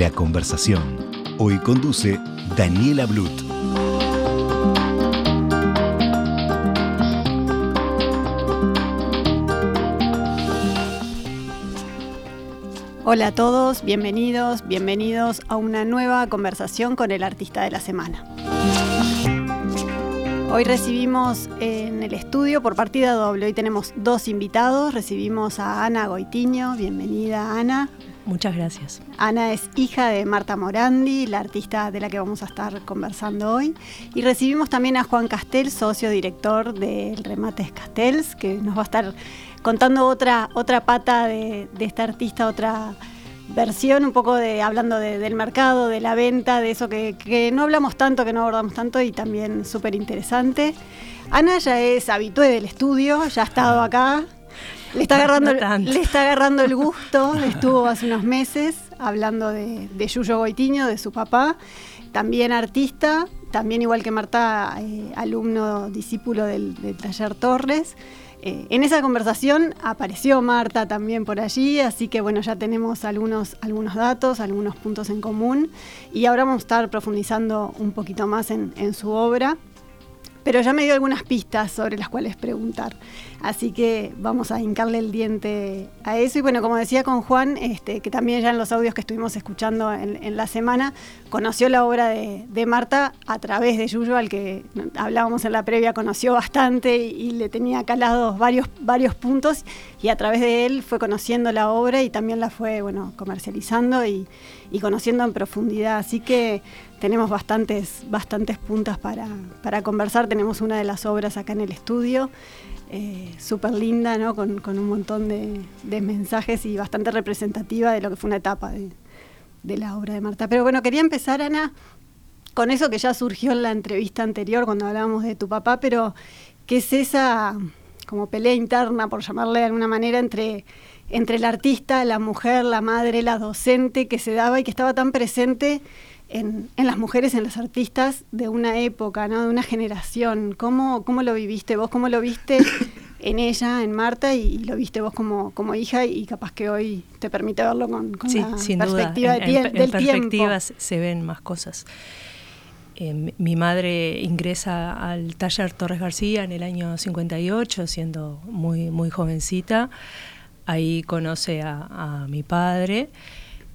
La conversación. Hoy conduce Daniela Blut. Hola a todos, bienvenidos, bienvenidos a una nueva conversación con el artista de la semana. Hoy recibimos en el estudio por partida doble, hoy tenemos dos invitados, recibimos a Ana Goitiño, bienvenida Ana. Muchas gracias. Ana es hija de Marta Morandi, la artista de la que vamos a estar conversando hoy. Y recibimos también a Juan Castel, socio director del Remates Castells, que nos va a estar contando otra, otra pata de, esta artista, otra versión, un poco de hablando del mercado, de la venta, de eso que, que no hablamos tanto, que no abordamos tanto y también súper interesante. Ana ya es habitué del estudio, ya ha estado acá, le está, agarrando, le está agarrando el gusto, estuvo hace unos meses hablando de, de Yuyo Goitiño, de su papá, también artista, también igual que Marta, eh, alumno, discípulo del, taller Torres. Eh, en esa conversación apareció Marta también por allí, así que bueno, ya tenemos algunos, algunos datos, algunos puntos en común y ahora vamos a estar profundizando un poquito más en, en su obra pero ya me dio algunas pistas sobre las cuales preguntar. Así que vamos a hincarle el diente a eso. Y bueno, como decía con Juan, este, que también ya en los audios que estuvimos escuchando en, la semana, conoció la obra de, Marta a través de Yuyo, al que hablábamos en la previa, conoció bastante y, le tenía calados varios, varios puntos. Y a través de él fue conociendo la obra y también la fue bueno, comercializando y, y conociendo en profundidad. Así que tenemos bastantes, bastantes puntas para, para, conversar. Tenemos una de las obras acá en el estudio, eh, súper linda, ¿no? con, un montón de, mensajes y bastante representativa de lo que fue una etapa de, de, la obra de Marta. Pero bueno, quería empezar, Ana, con eso que ya surgió en la entrevista anterior cuando hablábamos de tu papá, pero ¿qué es esa como pelea interna, por llamarle de alguna manera, entre entre el artista, la mujer, la madre, la docente que se daba y que estaba tan presente en, las mujeres, en las artistas de una época, ¿no? de una generación. ¿Cómo, ¿Cómo lo viviste vos? ¿Cómo lo viste en ella, en Marta, y, lo viste vos como, como hija y capaz que hoy te permite verlo con, con la perspectiva de en, en, perspectivas se ven más cosas. Eh, mi madre ingresa al taller Torres García en el año 58, siendo muy, muy jovencita. Ahí conoce a, mi padre.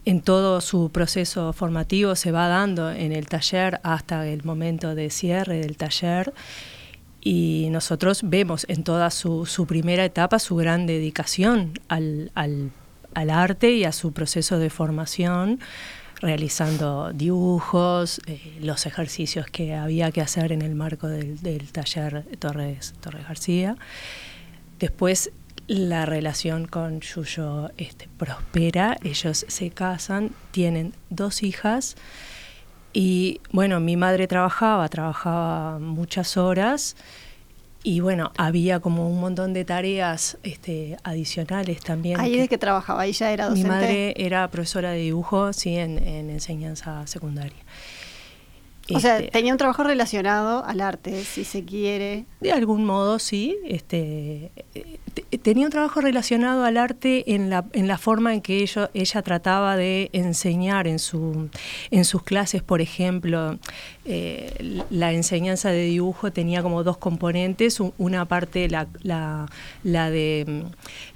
En todo su proceso formativo se va dando en el taller hasta el momento de cierre del taller y nosotros vemos en toda su, primera etapa su gran dedicación al, arte y a su proceso de formación, realizando dibujos, eh, los ejercicios que había que hacer en el marco del, del taller Torres, Torres García. Después la relación con Yuyo este, prospera, ellos se casan, tienen dos hijas y bueno, mi madre trabajaba, trabajaba muchas horas y bueno, había como un montón de tareas este, adicionales también. ¿Ahí de qué trabajaba? ¿Ella era docente? Mi madre era profesora de dibujo, sí, en, en enseñanza secundaria. O sea, este, tenía un trabajo relacionado al arte, si se quiere. De algún modo, sí. Este, tenía un trabajo relacionado al arte en la, en la forma en que ella, ella trataba de enseñar en, su, en sus clases, por ejemplo. Eh, la enseñanza de dibujo tenía como dos componentes. Una parte, la, la, la de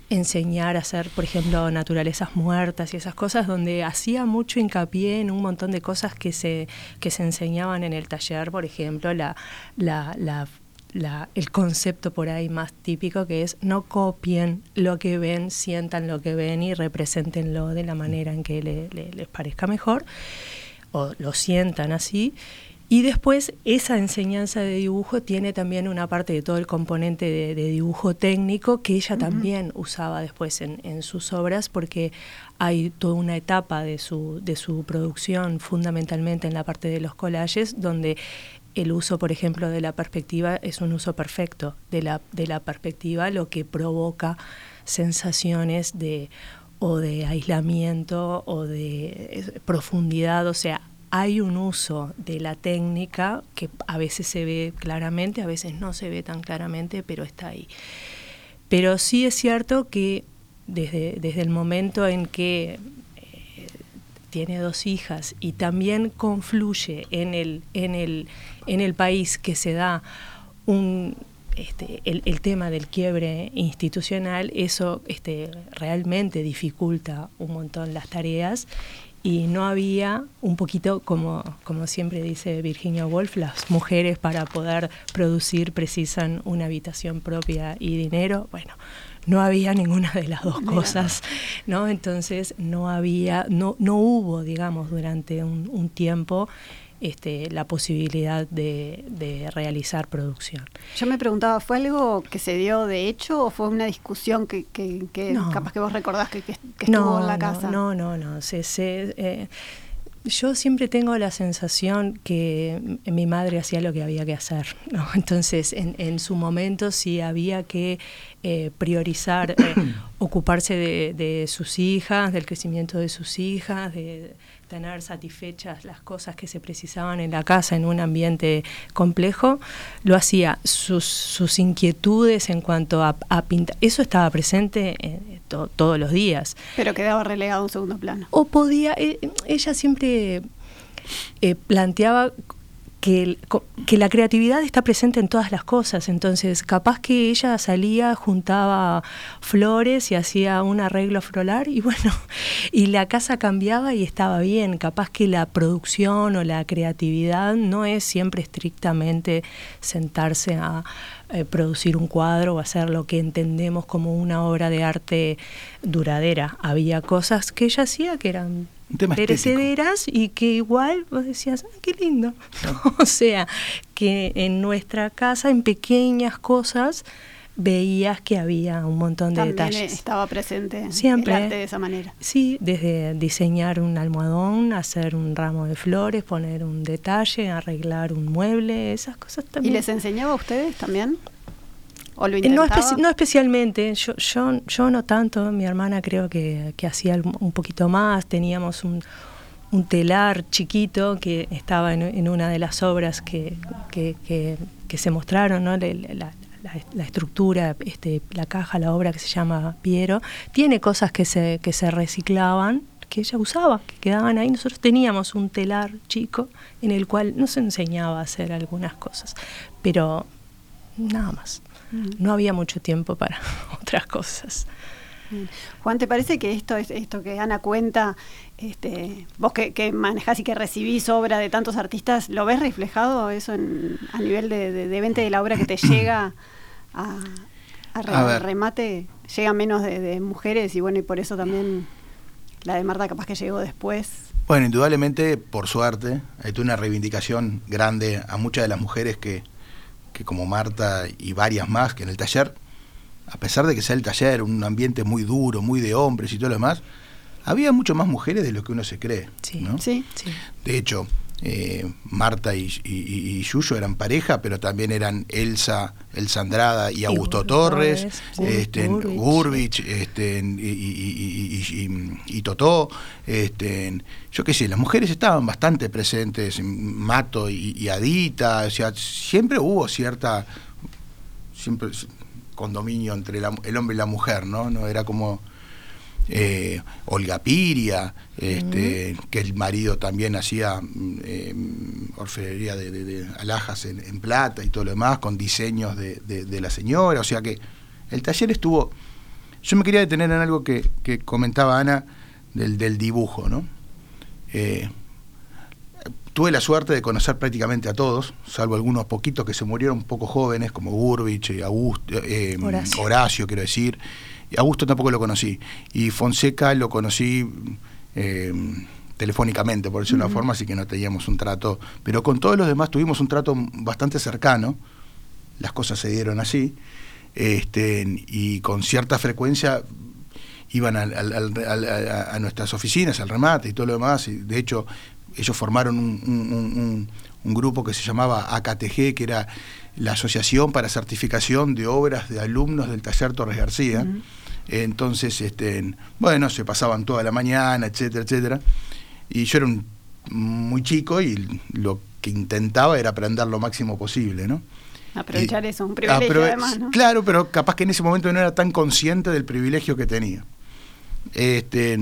enseñar a hacer, por ejemplo, naturalezas muertas y esas cosas, donde hacía mucho hincapié en un montón de cosas que se, que se enseñaban en el taller, por ejemplo, la, el concepto por ahí más típico que es no copien lo que ven, sientan lo que ven y representenlo de la manera en que les parezca mejor, o lo sientan así. Y después esa enseñanza de dibujo tiene también una parte de todo el componente de, dibujo técnico que ella también usaba después en, sus obras porque hay toda una etapa de su, de su producción fundamentalmente en la parte de los collages donde el uso, por ejemplo, de la perspectiva es un uso perfecto. De la, de la perspectiva, lo que provoca sensaciones de o de aislamiento o de profundidad, o sea, hay un uso de la técnica que a veces se ve claramente, a veces no se ve tan claramente, pero está ahí. Pero sí es cierto que desde, desde el momento en que eh, tiene dos hijas y también confluye en el, en el, en el país que se da un, este, el, el, tema del quiebre institucional, eso este, realmente dificulta un montón las tareas y no había un poquito, como, como siempre dice Virginia Woolf, las mujeres para poder producir precisan una habitación propia y dinero. Bueno, no había ninguna de las dos cosas, ¿no? Entonces no había, no, no hubo, digamos, durante un, un tiempo este, la posibilidad de, realizar producción. Yo me preguntaba, ¿fue algo que se dio de hecho o fue una discusión que, capaz que vos recordás que, estuvo en la casa? No, no, no. Se, eh, yo siempre tengo la sensación que mi madre hacía lo que había que hacer. Entonces, en, su momento, si había que eh, priorizar, eh, ocuparse de, de, sus hijas, del crecimiento de sus hijas, de tener satisfechas las cosas que se precisaban en la casa en un ambiente complejo, lo hacía. Sus, inquietudes en cuanto a, pintar, eso estaba presente todos los días. Pero quedaba relegado a un segundo plano. O podía, eh, ella siempre eh, planteaba que, que, la creatividad está presente en todas las cosas, entonces capaz que ella salía, juntaba flores y hacía un arreglo floral y bueno, y la casa cambiaba y estaba bien, capaz que la producción o la creatividad no es siempre estrictamente sentarse a eh, producir un cuadro o hacer lo que entendemos como una obra de arte duradera, había cosas que ella hacía que eran perecederas y que igual vos decías, qué lindo. o sea, que en nuestra casa, en pequeñas cosas, veías que había un montón de detalles. estaba presente Siempre, el arte de esa manera. Sí, desde diseñar un almohadón, hacer un ramo de flores, poner un detalle, arreglar un mueble, esas cosas también. ¿Y les enseñaba a ustedes también? Eh, no, especialmente, yo, yo, yo no tanto, mi hermana creo que, hacía un poquito más, teníamos un, telar chiquito que estaba en, una de las obras que, se mostraron, ¿no? La, estructura, este, la caja, la obra que se llama Piero, tiene cosas que se, que se reciclaban, que ella usaba, que quedaban ahí. Nosotros teníamos un telar chico en el cual nos enseñaba a hacer algunas cosas, pero nada más. No había mucho tiempo para otras cosas. Juan, ¿te parece que esto es esto que Ana cuenta, este, vos que, que manejás y que recibís obra de tantos artistas, ¿lo ves reflejado eso a nivel de, de, venta de la obra que te llega a, remate? Llega menos de, mujeres y bueno, y por eso también la de Marta capaz que llegó después. Bueno, indudablemente, por suerte, hay una reivindicación grande a muchas de las mujeres que, que como Marta y varias más que en el taller, a pesar de que sea el taller un ambiente muy duro, muy de hombres y todo lo demás, había mucho más mujeres de lo que uno se cree. Sí, sí, De hecho, eh, Marta y, y, Yuyo eran pareja, pero también eran Elsa, Elsa Andrada y Augusto Torres, este, Gurbich, este, y, Totó. Este, yo qué sé, las mujeres estaban bastante presentes, Mato y, Adita, o sea, siempre hubo cierta, siempre condominio entre el hombre y la mujer, ¿no? no era como eh, Olga Piria, este, que el marido también hacía eh, orfebrería de, alhajas en, plata y todo lo demás, con diseños de, la señora, o sea que el taller estuvo... Yo me quería detener en algo que, comentaba Ana del, dibujo, ¿no? Eh, tuve la suerte de conocer prácticamente a todos, salvo algunos poquitos que se murieron un poco jóvenes, como Burbich, y Augusto, Horacio, quiero decir, Augusto tampoco lo conocí. Y Fonseca lo conocí eh, telefónicamente, por decirlo de una forma, así que no teníamos un trato, pero con todos los demás tuvimos un trato bastante cercano, las cosas se dieron así, este, y con cierta frecuencia iban a, nuestras oficinas, al remate y todo lo demás, y de hecho ellos formaron un, grupo que se llamaba AKTG, que era la Asociación para Certificación de Obras de Alumnos del Taller Torres García. Entonces, este, bueno, se pasaban toda la mañana, etcétera, etcétera. Y yo era un, muy chico y lo que intentaba era aprender lo máximo posible, ¿no? Aprovechar eso, un privilegio además, ¿no? Claro, pero capaz que en ese momento no era tan consciente del privilegio que tenía. Este,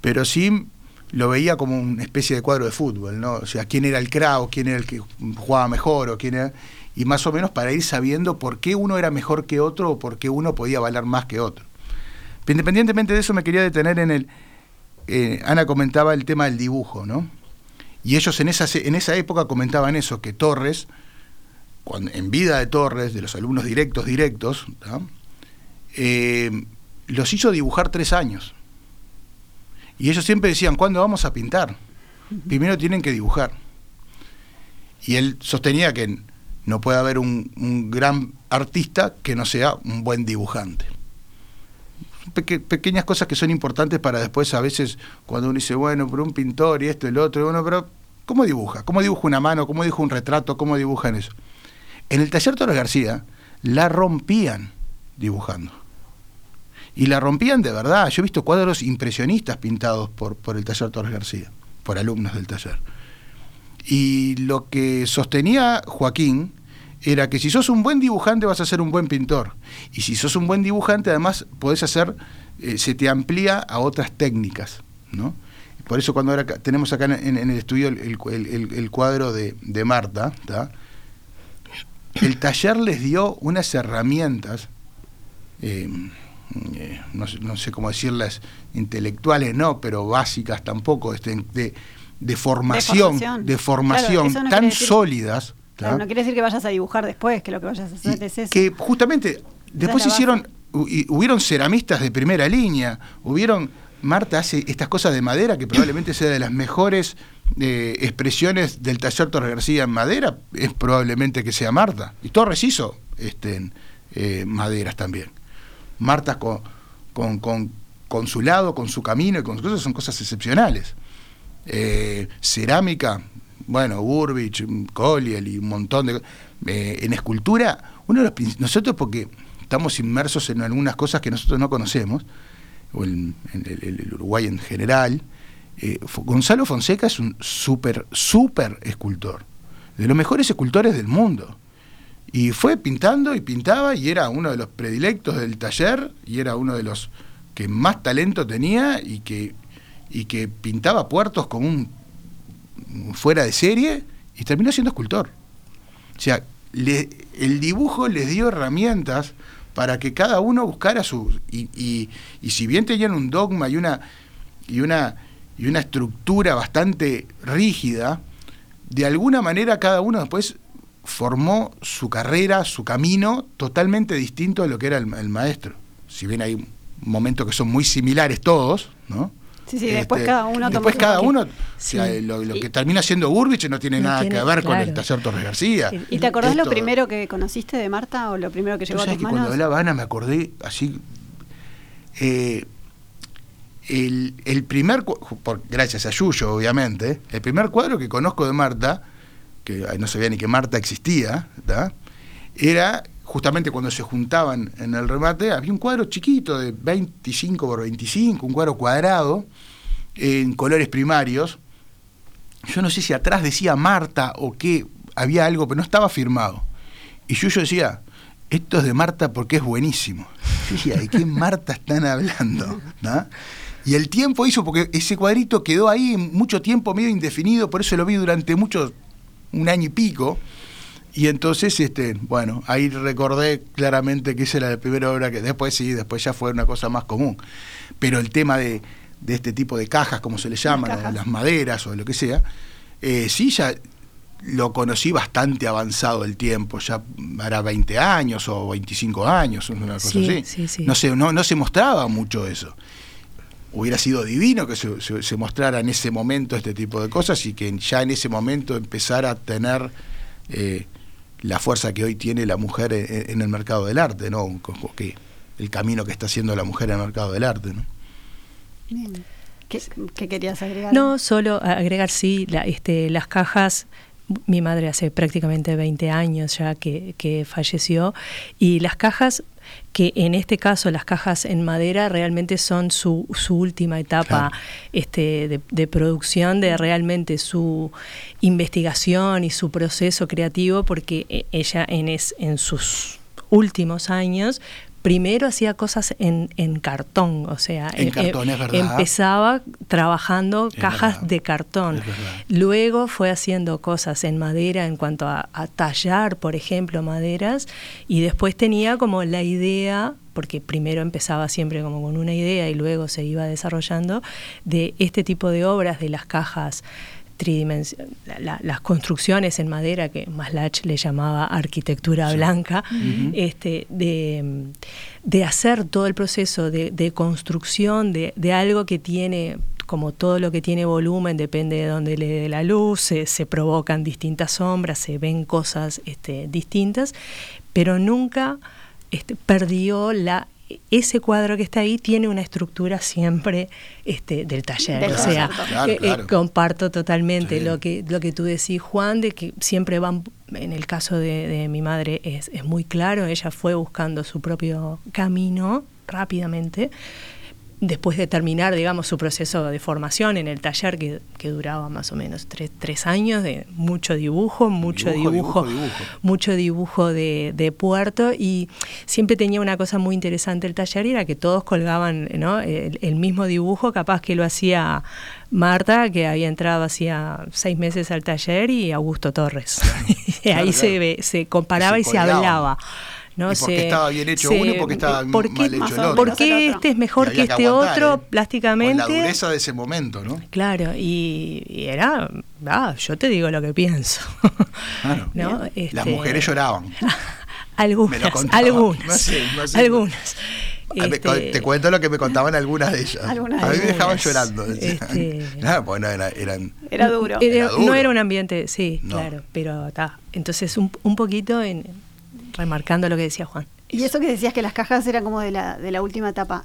pero sí lo veía como una especie de cuadro de fútbol, ¿no? O sea, quién era el crowd, quién era el que jugaba mejor, o quién era. Y más o menos para ir sabiendo por qué uno era mejor que otro o por qué uno podía valer más que otro. Pero independientemente de eso, me quería detener en el. Eh, Ana comentaba el tema del dibujo, ¿no? Y ellos en esa, en esa época comentaban eso, que Torres, cuando, en vida de Torres, de los alumnos directos, directos, eh, los hizo dibujar tres años. Y ellos siempre decían, ¿cuándo vamos a pintar? Primero tienen que dibujar. Y él sostenía que no puede haber un, gran artista que no sea un buen dibujante. pequeñas cosas que son importantes para después a veces cuando uno dice, bueno, pero un pintor y esto y lo otro, bueno, pero ¿cómo dibuja? ¿Cómo dibuja una mano? ¿Cómo dibuja un retrato? ¿Cómo dibujan eso? En el taller Torres García la rompían dibujando. Y la rompían de verdad. Yo he visto cuadros impresionistas pintados por, por el taller Torres García, por alumnos del taller. Y lo que sostenía Joaquín era que si sos un buen dibujante vas a ser un buen pintor. Y si sos un buen dibujante además podés hacer, eh, se te amplía a otras técnicas. ¿no? Por eso cuando ahora tenemos acá en, el estudio el, cuadro de, Marta, el taller les dio unas herramientas eh, eh, no, sé cómo decirlas, intelectuales no, pero básicas tampoco, este, de, formación, de formación, tan sólidas. no quiere decir que vayas a dibujar después, que lo que vayas a hacer es eso. Que justamente después hicieron, hubieron ceramistas de primera línea, hubieron, Marta hace estas cosas de madera que probablemente sea de las mejores eh, expresiones del taller Torres García en madera, es probablemente que sea Marta. Y Torres hizo este, eh, maderas también. Marta con, con, su lado, con su camino y con sus cosas, son cosas excepcionales. Eh, cerámica, bueno, Burbich, Colliel y un montón de... Eh, en escultura, uno de los nosotros porque estamos inmersos en algunas cosas que nosotros no conocemos, o en, el, Uruguay en general, eh, Gonzalo Fonseca es un súper, súper escultor, de los mejores escultores del mundo. Y fue pintando y pintaba y era uno de los predilectos del taller y era uno de los que más talento tenía y que, y que pintaba puertos como un fuera de serie y terminó siendo escultor. O sea, el dibujo les dio herramientas para que cada uno buscara su... Y, y, y si bien tenían un dogma y una, y, una, y una estructura bastante rígida, de alguna manera cada uno después formó su carrera, su camino totalmente distinto a lo que era el, maestro. Si bien hay momentos que son muy similares todos, ¿no? Sí, sí, después este, cada uno Después cada uno, lo, que termina siendo Burbich no tiene nada que ver con el taller Torres García. ¿Y te acordás lo primero que conociste de Marta o lo primero que llegó a tus que Cuando hablaba Ana me acordé así. Eh, el, el, primer, por, gracias a Yuyo, obviamente, el primer cuadro que conozco de Marta que no sabía ni que Marta existía, era justamente cuando se juntaban en el remate, había un cuadro chiquito de 25 por 25, un cuadro cuadrado, en colores primarios. Yo no sé si atrás decía Marta o qué, había algo, pero no estaba firmado. Y yo, decía, esto es de Marta porque es buenísimo. Yo decía, ¿de qué Marta están hablando? Y el tiempo hizo, porque ese cuadrito quedó ahí mucho tiempo medio indefinido, por eso lo vi durante muchos un año y pico. Y entonces, este, bueno, ahí recordé claramente que esa era la primera obra que después sí, después ya fue una cosa más común. Pero el tema de, de este tipo de cajas, como se le llama, las, maderas o lo que sea, eh, sí ya lo conocí bastante avanzado el tiempo, ya era 20 años o 25 años, una cosa así. No, se, no, no se mostraba mucho eso. Hubiera sido divino que se, mostrara en ese momento este tipo de cosas y que ya en ese momento empezara a tener eh, la fuerza que hoy tiene la mujer en, el mercado del arte, ¿no? Que, el camino que está haciendo la mujer en el mercado del arte, ¿no? Bien. ¿Qué, querías agregar? No, solo agregar, sí, este, las cajas mi madre hace prácticamente 20 años ya que, falleció y las cajas que en este caso las cajas en madera realmente son su, su última etapa este, de, producción, de realmente su investigación y su proceso creativo, porque e, ella en, es, en sus últimos años primero hacía cosas en, cartón, o sea, em, em, empezaba trabajando cajas de cartón. Luego fue haciendo cosas en madera en cuanto a, tallar, por ejemplo, maderas, y después tenía como la idea porque primero empezaba siempre como con una idea y luego se iba desarrollando de este tipo de obras de las cajas las construcciones en madera que Maslach le llamaba arquitectura blanca, este, de, hacer todo el proceso de, construcción de, algo que tiene como todo lo que tiene volumen depende de dónde le dé la luz, se, provocan distintas sombras, se ven cosas este, distintas, pero nunca este, perdió la ese cuadro que está ahí tiene una estructura siempre este, del taller. o sea, eh, eh, comparto totalmente lo, que, lo que tú decís, Juan, de que siempre van, en el caso de, de mi madre es, es muy claro, ella fue buscando su propio camino rápidamente después de terminar, digamos, su proceso de formación en el taller que, duraba más o menos tres, años de mucho dibujo, mucho dibujo, mucho dibujo de, puerto y siempre tenía una cosa muy interesante el taller era que todos colgaban ¿no? el, mismo dibujo, capaz que lo hacía Marta, que había entrado hacía seis meses al taller, y Augusto Torres. ahí Se, se comparaba y se hablaba. ¿No? porque estaba bien hecho uno y porque estaba mal hecho el otro. ¿Por qué este es mejor que este otro ¿eh? plásticamente? la dureza de ese momento, ¿no? Claro, y, era, ah, yo te digo lo que pienso. ¿no? Este, Las mujeres lloraban. algunas, algunas, algunas. Este, te cuento lo que me contaban algunas de ellas. a mí me dejaban llorando. Este, bueno, eran, era, duro. No era un ambiente, sí, claro, pero está. Entonces, un, un poquito en, remarcando lo que decía Juan. Y eso que decías que las cajas eran como de la, de la última etapa.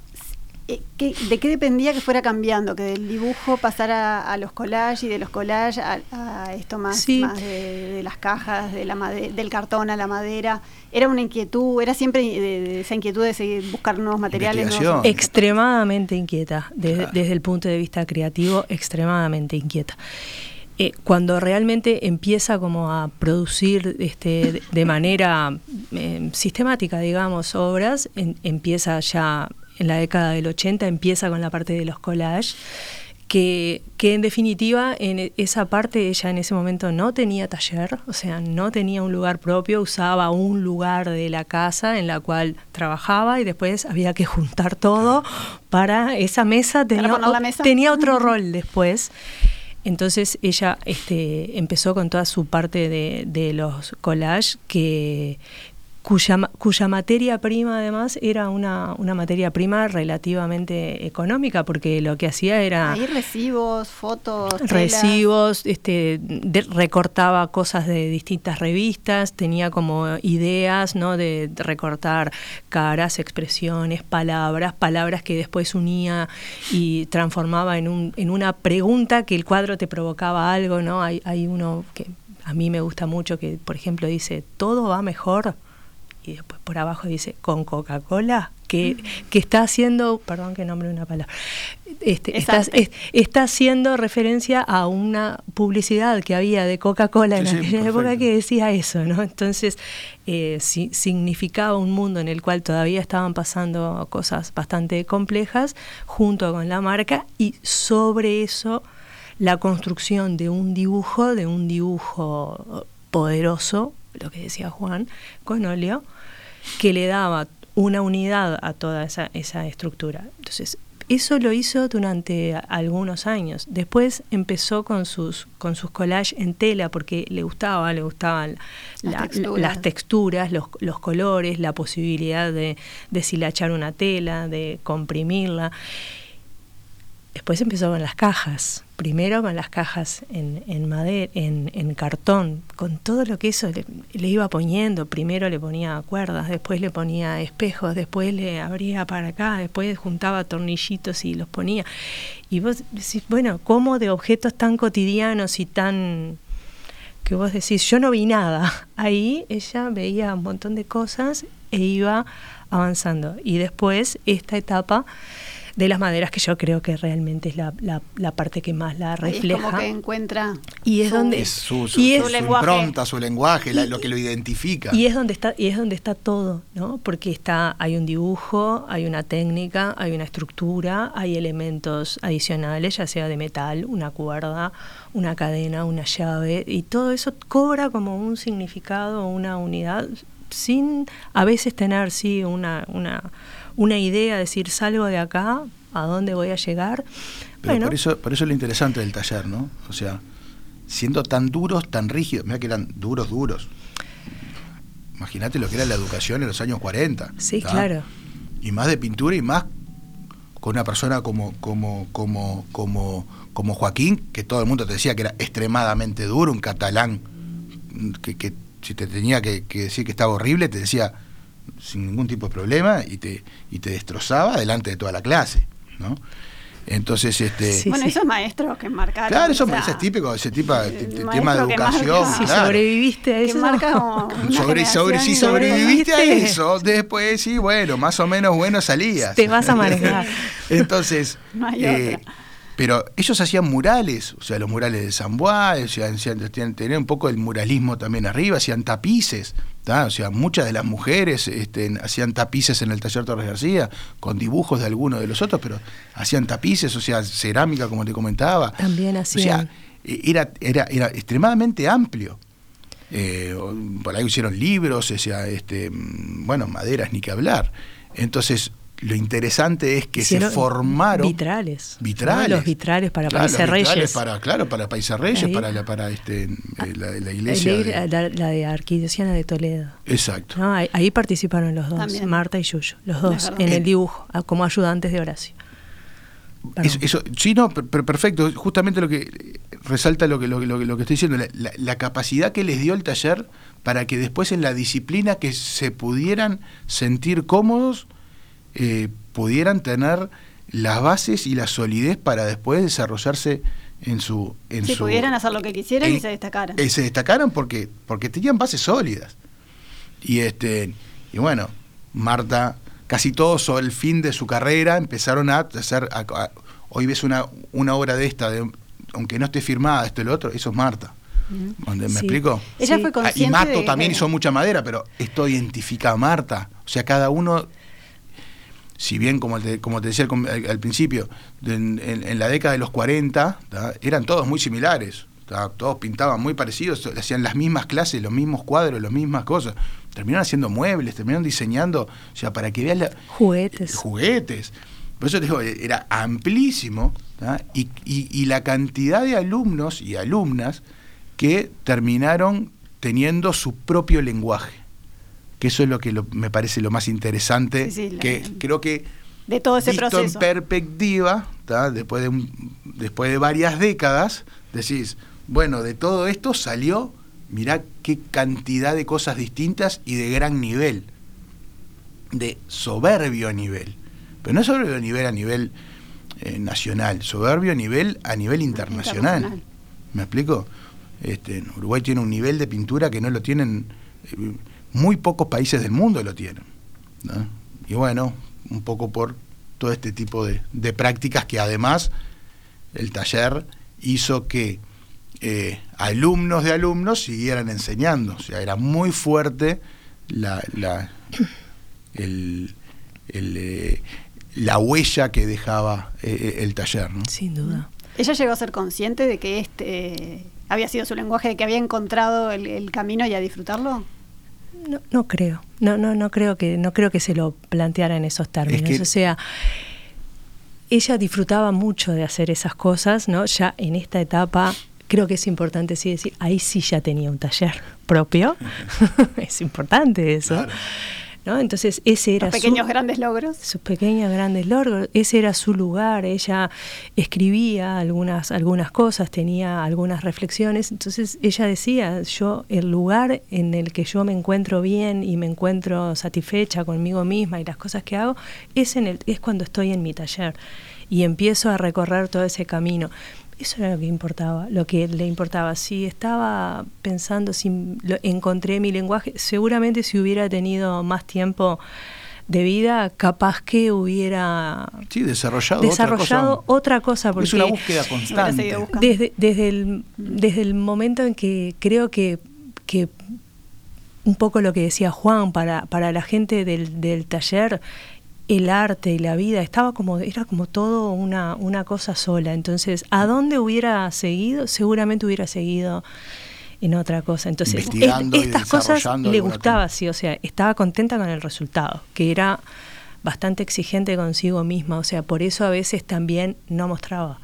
Eh, ¿De qué dependía que fuera cambiando? Que del dibujo pasara a los collages y de los collages a, esto más, de, las cajas, de la del cartón a la madera. ¿Era una inquietud? ¿Era siempre esa inquietud de seguir, buscar nuevos materiales? Extremadamente inquieta, desde el punto de vista creativo, extremadamente inquieta. Eh, cuando realmente empieza como a producir este, de manera eh, sistemática, digamos, obras, empieza ya en la década del 80, empieza con la parte de los collages, que, que, en definitiva en esa parte ella en ese momento no tenía taller, o sea, no tenía un lugar propio, usaba un lugar de la casa en la cual trabajaba y después había que juntar todo para esa mesa, tenía, mesa? tenía otro rol después. Entonces ella este, empezó con toda su parte de, de los collages que, cuya, cuya materia prima además era una, una, materia prima relativamente económica, porque lo que hacía era... Ahí recibos, fotos. Recibos, este, recortaba cosas de distintas revistas, tenía como ideas ¿no? de recortar caras, expresiones, palabras, palabras que después unía y transformaba en, un, en una pregunta que el cuadro te provocaba algo, ¿no? Hay, hay uno que a mí me gusta mucho que, por ejemplo, dice, todo va mejor y después por abajo dice con Coca-Cola, que, que, está haciendo, perdón que nombre una palabra, este, está, está, haciendo referencia a una publicidad que había de Coca-Cola en aquella época que decía eso, ¿no? Entonces, eh, significaba un mundo en el cual todavía estaban pasando cosas bastante complejas junto con la marca y sobre eso la construcción de un dibujo, de un dibujo poderoso, lo que decía Juan, con óleo, que le daba una unidad a toda esa, esa estructura. Entonces, eso lo hizo durante algunos años. Después empezó con sus, con sus collages en tela porque le gustaba, le gustaban las texturas, los, los, colores, la posibilidad de deshilachar una tela, de comprimirla. Después empezó con las cajas, primero con las cajas en, madera, en, en, cartón, con todo lo que eso le, le, iba poniendo. Primero le ponía cuerdas, después le ponía espejos, después le abría para acá, después juntaba tornillitos y los ponía. Y vos decís, bueno, ¿cómo de objetos tan cotidianos y tan que vos decís, yo no vi nada. Ahí ella veía un montón de cosas e iba avanzando. Y después esta etapa de las maderas que yo creo que realmente es la, la, la parte que más la refleja. Es como que encuentra y es su, donde es su, su, y es, su impronta, su lenguaje, la, lo que lo identifica. Y es donde está y es donde está todo, ¿no? Porque está hay un dibujo, hay una técnica, hay una estructura, hay elementos adicionales, ya sea de metal, una cuerda, una cadena, una llave y todo eso cobra como un significado, una unidad sin a veces tener sí una una una idea, decir, salgo de acá, ¿a dónde voy a llegar? Pero bueno. por, eso, por eso es lo interesante del taller, ¿no? O sea, siendo tan duros, tan rígidos, mira que eran duros, duros. Imagínate lo que era la educación en los años 40. Sí, ¿tá? claro. Y más de pintura y más con una persona como, como, como, como, como Joaquín, que todo el mundo te decía que era extremadamente duro, un catalán, que, que si te tenía que, que decir que estaba horrible, te decía sin ningún tipo de problema y te, y te destrozaba delante de toda la clase, ¿no? Entonces, este. Sí, bueno, sí. esos maestros que marcaron. Claro, eso o sea, es típico, ese tipo de tema de educación. Marca, claro. Si sobreviviste a eso. Marca como sobre, sobre, si sobreviviste a eso, después sí, bueno, más o menos bueno salías. Te vas a manejar. Entonces. No hay eh, otra. pero ellos hacían murales, o sea, los murales de San Bois, o sea, hacían, tenían un poco el muralismo también arriba, hacían tapices, ¿tá? o sea, muchas de las mujeres este, hacían tapices en el taller Torres García, con dibujos de algunos de los otros, pero hacían tapices, o sea, cerámica, como te comentaba. También hacían. O sea, era, era, era extremadamente amplio. Eh, por ahí hicieron libros, o sea, este, bueno, maderas ni que hablar. Entonces, lo interesante es que Hicieron se formaron vitrales, vitrales, ¿no? los vitrales para claro, Países Reyes, para claro para Países Reyes, Ahí. para la, para este la, la iglesia, de, la, de Arquidiocesana de Toledo. Exacto. ¿no? Ahí, ahí, participaron los dos, También. Marta y Yuyo, los dos en el dibujo, como ayudantes de Horacio. Eso, eso, sí, no, pero perfecto. Justamente lo que resalta lo que, lo, lo, lo que estoy diciendo, la, la, la, capacidad que les dio el taller para que después en la disciplina que se pudieran sentir cómodos, eh, pudieran tener las bases y la solidez para después desarrollarse en su... En si su, pudieran hacer lo que quisieran en, y se destacaran. Eh, se destacaron porque, porque tenían bases sólidas. Y, este, y bueno, Marta, casi todos sobre el fin de su carrera empezaron a hacer... A, a, hoy ves una, una obra de esta, de, aunque no esté firmada, esto y lo otro, eso es Marta. ¿Me sí. explico? Ella sí. fue consciente Y Mato de, también de... hizo mucha madera, pero esto identifica a Marta. O sea, cada uno si bien, como te, como te decía al, principio, en, en, en, la década de los 40, ¿tá? eran todos muy similares. ¿tá? Todos pintaban muy parecidos, hacían las mismas clases, los mismos cuadros, las mismas cosas. Terminaron haciendo muebles, terminaron diseñando, o sea, para que veas la, juguetes. Eh, juguetes. Por eso te digo, era amplísimo y, y, y la cantidad de alumnos y alumnas que terminaron teniendo su propio lenguaje que eso es lo que lo, me parece lo más interesante, sí, sí, que la, creo que de todo ese visto proceso. en perspectiva, después de, un, después de varias décadas, decís, bueno, de todo esto salió, mirá qué cantidad de cosas distintas y de gran nivel, de soberbio nivel, pero no soberbio nivel a nivel eh, nacional, soberbio nivel a nivel internacional. internacional. ¿Me explico? Este, Uruguay tiene un nivel de pintura que no lo tienen... Eh, muy pocos países del mundo lo tienen. ¿no? Y bueno, un poco por todo este tipo de, de, prácticas que además el taller hizo que eh, alumnos de alumnos siguieran enseñando. O sea, era muy fuerte la, la, el, el, eh, la huella que dejaba eh, el taller. ¿no? Sin duda. ¿Ella llegó a ser consciente de que este había sido su lenguaje, de que había encontrado el, el camino y a disfrutarlo? No, no creo, no, no, no creo que, no creo que se lo planteara en esos términos. Es que... O sea, ella disfrutaba mucho de hacer esas cosas, ¿no? Ya en esta etapa, creo que es importante sí decir, ahí sí ya tenía un taller propio, es importante eso. Claro. ¿No? Entonces ese era Los pequeños grandes logros. Sus pequeños grandes logros, ese era su lugar, ella escribía algunas, algunas cosas, tenía algunas reflexiones, entonces ella decía, yo el lugar en el que yo me encuentro bien y me encuentro satisfecha conmigo misma y las cosas que hago, es, en el, es cuando estoy en mi taller y empiezo a recorrer todo ese camino. Eso era lo que importaba, lo que le importaba. Si estaba pensando, si encontré mi lenguaje, seguramente si hubiera tenido más tiempo de vida, capaz que hubiera sí, desarrollado, desarrollado otra, cosa. es una búsqueda constante. Desde, desde, el, desde el momento en que creo que, que un poco lo que decía Juan, para, para la gente del, del taller, el arte y la vida estaba como era como todo una, una cosa sola. Entonces a dónde hubiera seguido seguramente hubiera seguido en otra cosa. Entonces estas cosas le gustaba sí o sea estaba contenta con el resultado que era bastante exigente consigo misma. O sea por eso a veces también no mostraba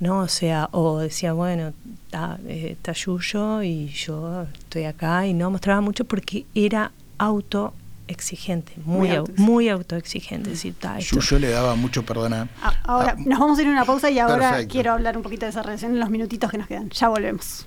no o sea o decía bueno está, eh, está Yuyo y yo estoy acá y no mostraba mucho porque era auto exigente, muy, muy, autoexigente. yo, le daba mucho perdona. Ahora, nos vamos a ir a una pausa y ahora quiero hablar un poquito de esa relación en los minutitos que nos quedan. Ya volvemos.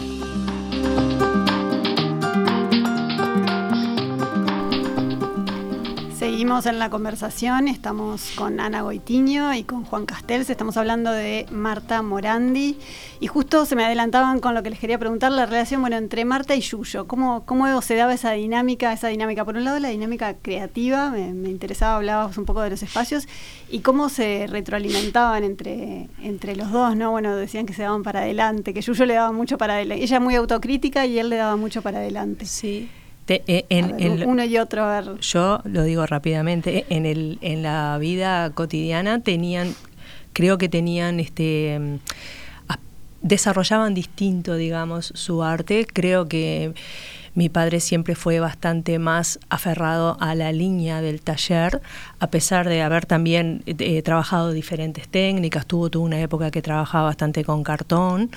Seguimos en la conversación, estamos con Ana Goitiño y con Juan Castells, estamos hablando de Marta Morandi y justo se me adelantaban con lo que les quería preguntar, la relación bueno, entre Marta y Yuyo, ¿cómo, cómo se daba esa dinámica, esa dinámica? Por un lado la dinámica creativa, me, interesaba, hablabas un poco de los espacios y cómo se retroalimentaban entre, entre los dos, ¿no? Bueno, decían que se daban para adelante, que Yuyo le daba mucho para adelante, ella muy autocrítica y él le daba mucho para adelante. Sí. Eh, en, uno y otro. Yo lo digo rápidamente, en, el, en la vida cotidiana tenían, creo que tenían, este, desarrollaban distinto, digamos, su arte. Creo que mi padre siempre fue bastante más aferrado a la línea del taller, a pesar de haber también eh, trabajado diferentes técnicas. Tuvo, tuvo una época que trabajaba bastante con cartón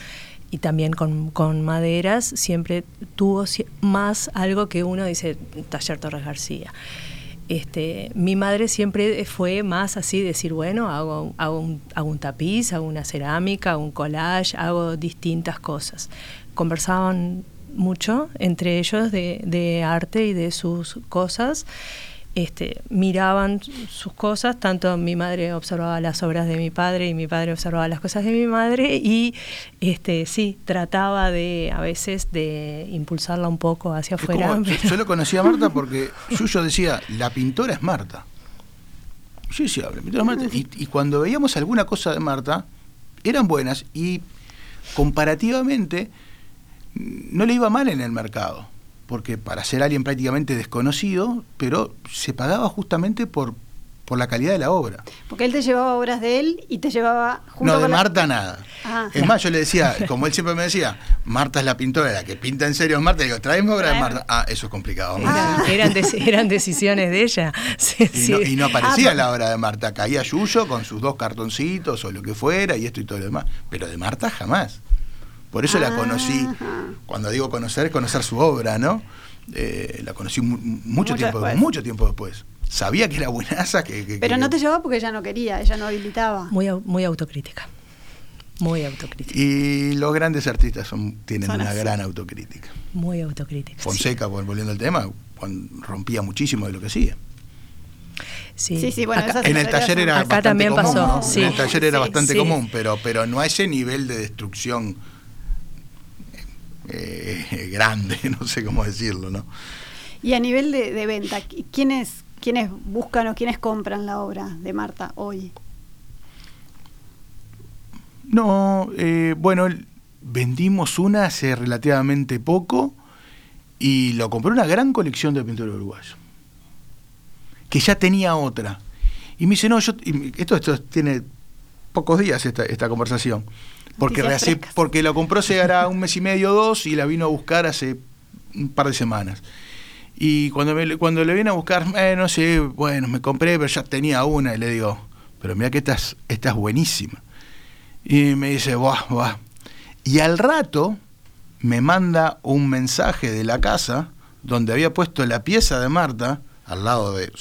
y también con, con, maderas, siempre tuvo más algo que uno dice, taller Torres García. Este, mi madre siempre fue más así, decir, bueno, hago, hago, un, hago un tapiz, hago una cerámica, un collage, hago distintas cosas. Conversaban mucho entre ellos de arte y de sus cosas este, miraban sus cosas, tanto mi madre observaba las obras de mi padre y mi padre observaba las cosas de mi madre y este, sí, trataba de a veces de impulsarla un poco hacia afuera. Yo, lo conocía a Marta porque Yuyo decía, la pintora es Marta. Yo decía, la pintora es Marta. Y, y cuando veíamos alguna cosa de Marta, eran buenas y comparativamente no le iba mal en el mercado porque para ser alguien prácticamente desconocido, pero se pagaba justamente por, por la calidad de la obra. Porque él te llevaba obras de él y te llevaba junto No, de Marta nada. Ah. Es más, yo le decía, como él siempre me decía, Marta es la pintora, la que pinta en serio es Marta, y digo, traeme obra de Marta. Ah, eso es complicado. eran, eran decisiones de ella. y, no, aparecía ah, la obra de Marta, caía Yuyo con sus dos cartoncitos o lo que fuera, y esto y todo lo demás. Pero de Marta jamás. Por eso la conocí, cuando digo conocer, es conocer su obra, ¿no? Eh, la conocí mucho, tiempo después. mucho tiempo después. Sabía que era buenaza. Que, Pero no te llevaba porque ella no quería, ella no habilitaba. Muy, muy autocrítica. Muy autocrítica. Y los grandes artistas son, tienen una gran autocrítica. Muy autocrítica. Fonseca, volviendo al tema, rompía muchísimo de lo que hacía. Sí, sí, bueno, en el taller era bastante común, pasó. En el taller era bastante común, pero, pero no a ese nivel de destrucción eh, grande, no sé cómo decirlo, ¿no? Y a nivel de, venta, ¿quiénes, ¿quiénes buscan o quiénes compran la obra de Marta hoy? No, eh, bueno, vendimos una hace relativamente poco y lo compró una gran colección de pintura uruguayo, que ya tenía otra. Y me dice, no, yo, esto, esto tiene pocos días esta, esta conversación, porque, porque lo compró hace hará un mes y medio o dos y la vino a buscar hace un par de semanas. Y cuando, me, cuando le viene a buscar, eh, no sé, bueno, me compré, pero ya tenía una y le digo, pero mira que esta es, esta es buenísima. Y me dice, buah, buah. Y al rato me manda un mensaje de la casa donde había puesto la pieza de Marta al lado de,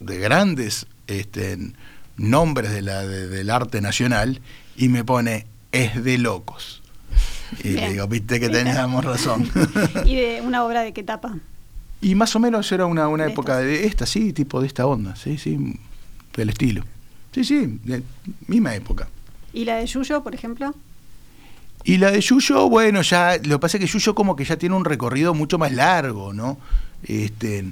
de grandes este, nombres de la, del arte nacional y me pone, es de locos. Y le digo, viste que teníamos razón. ¿Y de una obra de qué etapa? Y más o menos era una, una época de esta, sí, tipo de esta onda, sí, sí, del estilo. Sí, sí, de misma época. ¿Y la de Yuyo, por ejemplo? Y la de Yuyo, bueno, ya, lo que pasa es que Yuyo como que ya tiene un recorrido mucho más largo, ¿no? Este,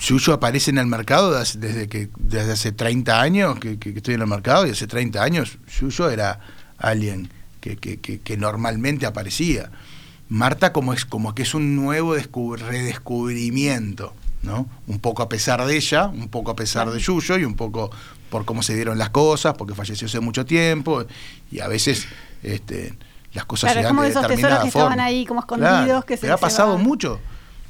Yuyo aparece en el mercado desde, que desde hace 30 años que, estoy en el mercado y hace 30 años Yuyo era alguien que, que normalmente aparecía. Marta como es como que es un nuevo redescubrimiento, ¿no? Un poco a pesar de ella, un poco a pesar de Yuyo y un poco por cómo se dieron las cosas, porque falleció hace mucho tiempo y a veces este, las cosas se dan de esos tesoros que estaban ahí como escondidos que se ha pasado mucho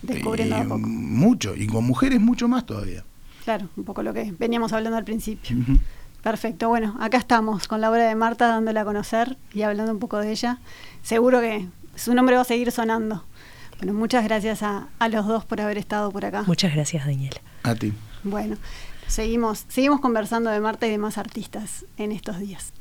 descubriendo poco. mucho y con mujeres mucho más todavía claro un poco lo que veníamos hablando al principio perfecto bueno acá estamos con la obra de Marta dándola a conocer y hablando un poco de ella. Seguro que su nombre va a seguir sonando. Bueno muchas gracias a, a los dos por haber estado por acá. Muchas gracias Daniela. A ti. Bueno seguimos seguimos conversando de Marta y de más artistas en estos días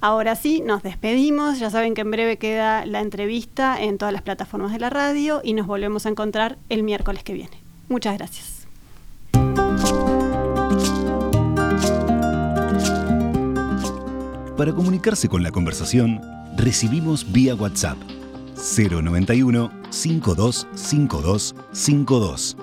Ahora sí, nos despedimos. Ya saben que en breve queda la entrevista en todas las plataformas de la radio y nos volvemos a encontrar el miércoles que viene. Muchas gracias. Para comunicarse con la conversación, recibimos vía WhatsApp 091 525252